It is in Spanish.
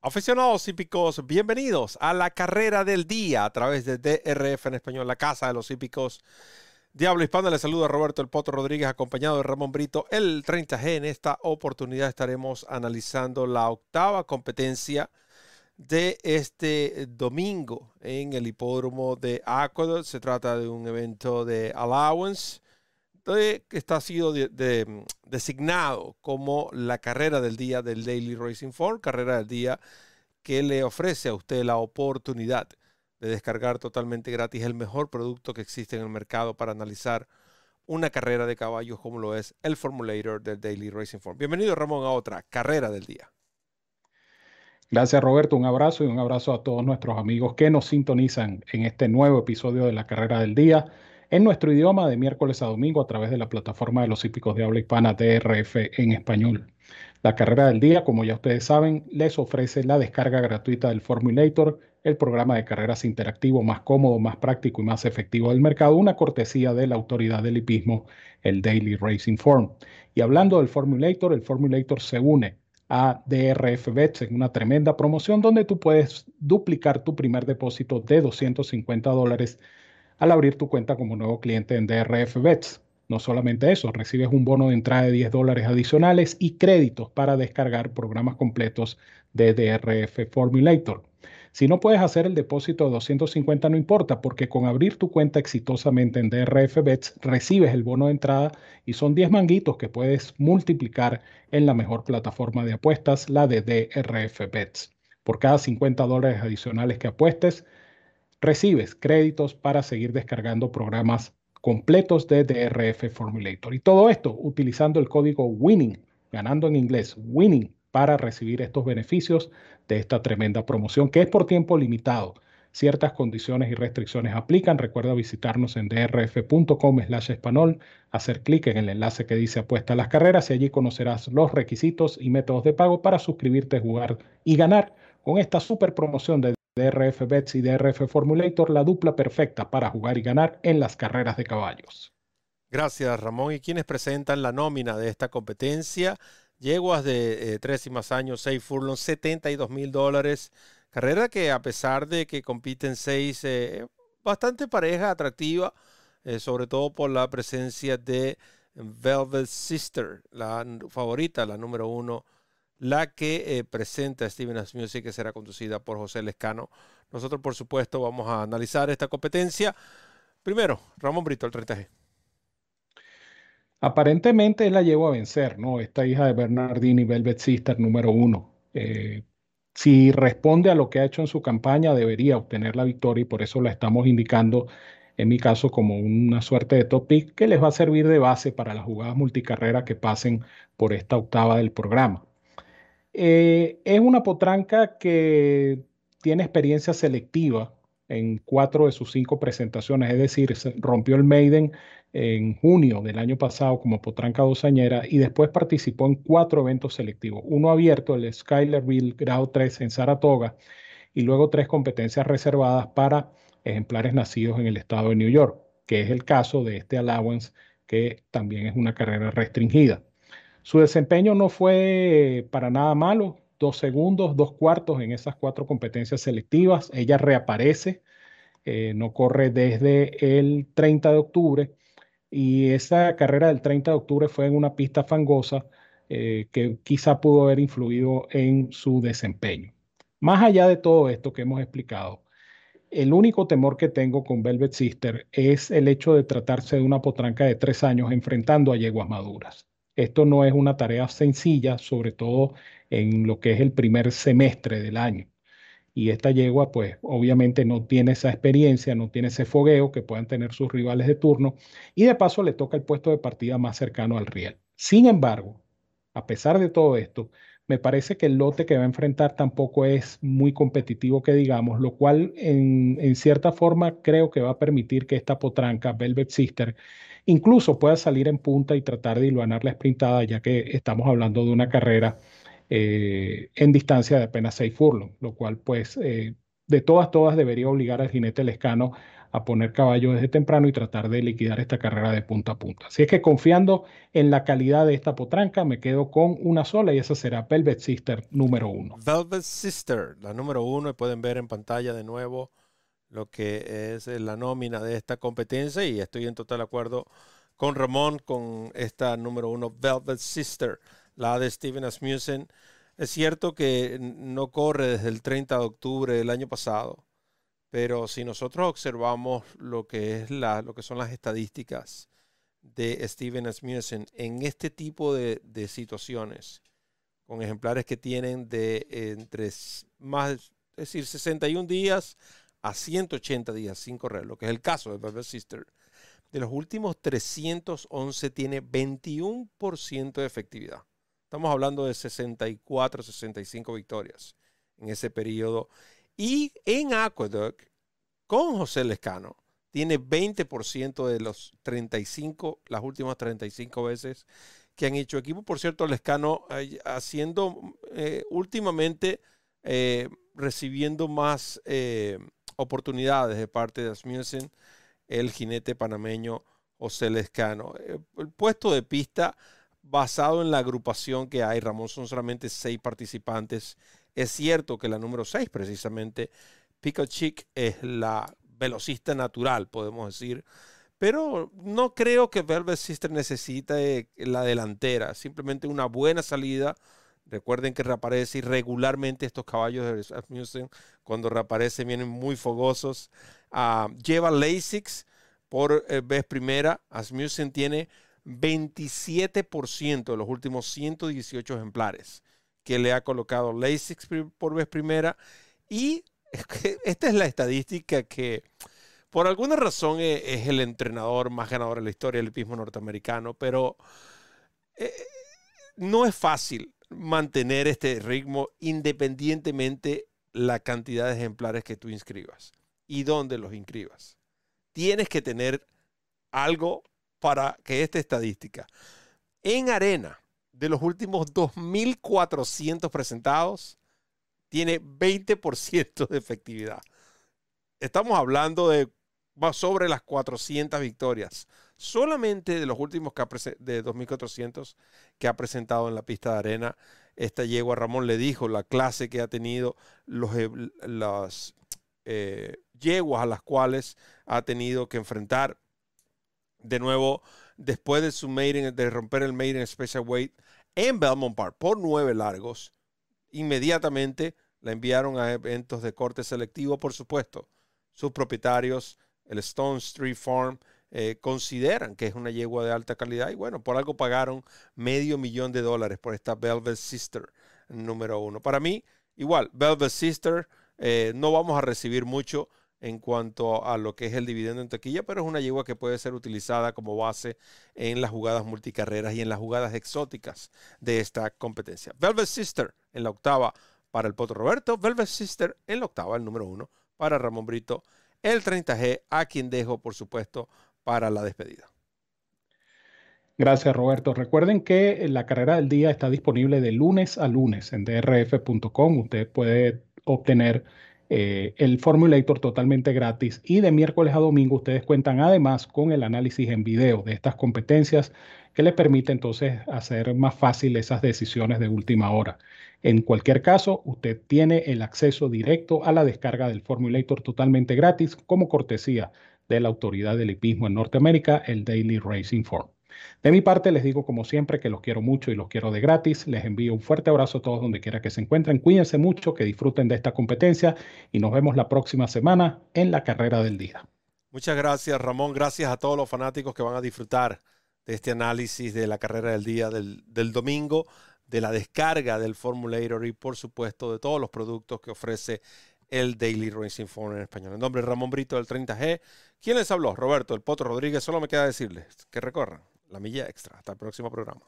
Aficionados hípicos, bienvenidos a la carrera del día a través de DRF en español, la casa de los hípicos. Diablo Hispano, le saluda Roberto El Poto Rodríguez, acompañado de Ramón Brito, el 30G. En esta oportunidad estaremos analizando la octava competencia de este domingo en el hipódromo de Aqueduct. Se trata de un evento de allowance que está sido designado como la carrera del día del Daily Racing Form, carrera del día que le ofrece a usted la oportunidad de descargar totalmente gratis el mejor producto que existe en el mercado para analizar una carrera de caballos como lo es el Formulator del Daily Racing Form. Bienvenido Ramón a otra carrera del día. Gracias Roberto, un abrazo y un abrazo a todos nuestros amigos que nos sintonizan en este nuevo episodio de la carrera del día en nuestro idioma de miércoles a domingo a través de la plataforma de los hípicos de habla hispana DRF en español. La carrera del día, como ya ustedes saben, les ofrece la descarga gratuita del Formulator, el programa de carreras interactivo más cómodo, más práctico y más efectivo del mercado, una cortesía de la autoridad del hipismo, el Daily Racing Form. Y hablando del Formulator, el Formulator se une a DRF Bets en una tremenda promoción donde tú puedes duplicar tu primer depósito de 250 dólares al abrir tu cuenta como nuevo cliente en DRF Bets. No solamente eso, recibes un bono de entrada de 10 dólares adicionales y créditos para descargar programas completos de DRF Formulator. Si no puedes hacer el depósito de 250 no importa, porque con abrir tu cuenta exitosamente en DRF Bets recibes el bono de entrada y son 10 manguitos que puedes multiplicar en la mejor plataforma de apuestas, la de DRF Bets. Por cada 50 dólares adicionales que apuestes, recibes créditos para seguir descargando programas completos de DRF Formulator. Y todo esto utilizando el código WINNING, ganando en inglés, WINNING, para recibir estos beneficios de esta tremenda promoción que es por tiempo limitado. Ciertas condiciones y restricciones aplican. Recuerda visitarnos en drf.com slash español, hacer clic en el enlace que dice apuesta a las carreras y allí conocerás los requisitos y métodos de pago para suscribirte, jugar y ganar con esta super promoción de DRF Bets y DRF Formulator, la dupla perfecta para jugar y ganar en las carreras de caballos. Gracias, Ramón. ¿Y quienes presentan la nómina de esta competencia? Yeguas de eh, tres y más años, seis furlongs, 72 mil dólares. Carrera que a pesar de que compiten seis, eh, bastante pareja, atractiva, eh, sobre todo por la presencia de Velvet Sister, la favorita, la número uno la que eh, presenta Steven Music, que será conducida por José Lescano. Nosotros, por supuesto, vamos a analizar esta competencia. Primero, Ramón Brito, el 30G. Aparentemente la llevó a vencer, ¿no? Esta hija de Bernardini, Velvet Sister número uno. Eh, si responde a lo que ha hecho en su campaña, debería obtener la victoria y por eso la estamos indicando, en mi caso, como una suerte de top pick que les va a servir de base para las jugadas multicarrera que pasen por esta octava del programa. Eh, es una potranca que tiene experiencia selectiva en cuatro de sus cinco presentaciones, es decir, rompió el Maiden en junio del año pasado como potranca dosañera y después participó en cuatro eventos selectivos, uno abierto, el Skylerville Grado 3 en Saratoga, y luego tres competencias reservadas para ejemplares nacidos en el estado de New York, que es el caso de este allowance, que también es una carrera restringida. Su desempeño no fue para nada malo, dos segundos, dos cuartos en esas cuatro competencias selectivas. Ella reaparece, eh, no corre desde el 30 de octubre y esa carrera del 30 de octubre fue en una pista fangosa eh, que quizá pudo haber influido en su desempeño. Más allá de todo esto que hemos explicado, el único temor que tengo con Velvet Sister es el hecho de tratarse de una potranca de tres años enfrentando a yeguas maduras. Esto no es una tarea sencilla, sobre todo en lo que es el primer semestre del año. Y esta yegua, pues obviamente no tiene esa experiencia, no tiene ese fogueo que puedan tener sus rivales de turno. Y de paso le toca el puesto de partida más cercano al riel. Sin embargo, a pesar de todo esto, me parece que el lote que va a enfrentar tampoco es muy competitivo, que digamos, lo cual en, en cierta forma creo que va a permitir que esta potranca, Velvet Sister, incluso pueda salir en punta y tratar de iluminar la sprintada, ya que estamos hablando de una carrera eh, en distancia de apenas 6 furlongs, lo cual pues eh, de todas, todas debería obligar al jinete lescano a poner caballo desde temprano y tratar de liquidar esta carrera de punta a punta. Así es que confiando en la calidad de esta potranca, me quedo con una sola y esa será Velvet Sister número uno. Velvet Sister, la número uno, y pueden ver en pantalla de nuevo lo que es la nómina de esta competencia y estoy en total acuerdo con Ramón con esta número uno, Velvet Sister, la de Steven Asmussen. Es cierto que no corre desde el 30 de octubre del año pasado, pero si nosotros observamos lo que, es la, lo que son las estadísticas de Steven Asmussen en este tipo de, situaciones, con ejemplares que tienen de entre más, es decir, 61 días a 180 días sin correr, lo que es el caso de Velvet Sister, de los últimos 311 tiene 21% de efectividad. Estamos hablando de 64, 65 victorias en ese periodo. Y en Aqueduct, con José Lescano, tiene 20% de los 35, las últimas 35 veces que han hecho equipo. Por cierto, Lescano eh, haciendo eh, últimamente, eh, recibiendo más oportunidades de parte de Asmussen, el jinete panameño José Lescano. El puesto de pista basado en la agrupación que hay, Ramón, son solamente seis participantes. Es cierto que la número seis, precisamente, Pico Chic, es la velocista natural, podemos decir. Pero no creo que Velvet Sister necesite la delantera, simplemente una buena salida. Recuerden que reaparece irregularmente estos caballos de Asmussen. Cuando reaparece vienen muy fogosos. Uh, lleva Lasix por eh, vez primera. Asmussen tiene 27% de los últimos 118 ejemplares que le ha colocado Lasix por vez primera. Y esta es la estadística que por alguna razón e, es, el entrenador más ganador en la historia del hipismo norteamericano, pero eh, no es fácil mantener este ritmo independientemente la cantidad de ejemplares que tú inscribas y dónde los inscribas. Tienes que tener algo para que esta estadística en arena de los últimos 2.400 presentados tiene 20% de efectividad. Estamos hablando de sobre las 400 victorias. Solamente de los últimos que de 2.400 que ha presentado en la pista de arena, esta yegua Ramón le dijo la clase que ha tenido, los, las eh, yeguas a las cuales ha tenido que enfrentar de nuevo después de su maiden, de romper el maiden special weight en Belmont Park por nueve largos, inmediatamente la enviaron a eventos de corte selectivo, por supuesto. Sus propietarios, el Stone Street Farm, eh, consideran que es una yegua de alta calidad y bueno, por algo pagaron medio millón de dólares por esta Velvet Sister número uno. Para mí, igual, Velvet Sister, eh, no vamos a recibir mucho en cuanto a lo que es el dividendo en taquilla, pero es una yegua que puede ser utilizada como base en las jugadas multicarreras y en las jugadas exóticas de esta competencia. Velvet Sister en la octava para el Potro Roberto, Velvet Sister en la octava, el número uno, para Ramón Brito, el 30G, a quien dejo, por supuesto, para la despedida. Gracias, Roberto. Recuerden que la carrera del día está disponible de lunes a lunes en drf.com. Usted puede obtener eh, el Formulator totalmente gratis y de miércoles a domingo ustedes cuentan además con el análisis en video de estas competencias que les permite entonces hacer más fácil esas decisiones de última hora. En cualquier caso, usted tiene el acceso directo a la descarga del Formulator totalmente gratis como cortesía de la autoridad del hipismo en Norteamérica, el Daily Racing Form. De mi parte, les digo como siempre que los quiero mucho y los quiero de gratis. Les envío un fuerte abrazo a todos donde quiera que se encuentren. Cuídense mucho, que disfruten de esta competencia y nos vemos la próxima semana en la carrera del día. Muchas gracias, Ramón. Gracias a todos los fanáticos que van a disfrutar de este análisis de la carrera del día del, del domingo, de la descarga del Formulator y, por supuesto, de todos los productos que ofrece el Daily Racing Form en español. En nombre de Ramón Brito del 30G, ¿quién les habló? Roberto, el Potro Rodríguez. Solo me queda decirles que recorran la milla extra. Hasta el próximo programa.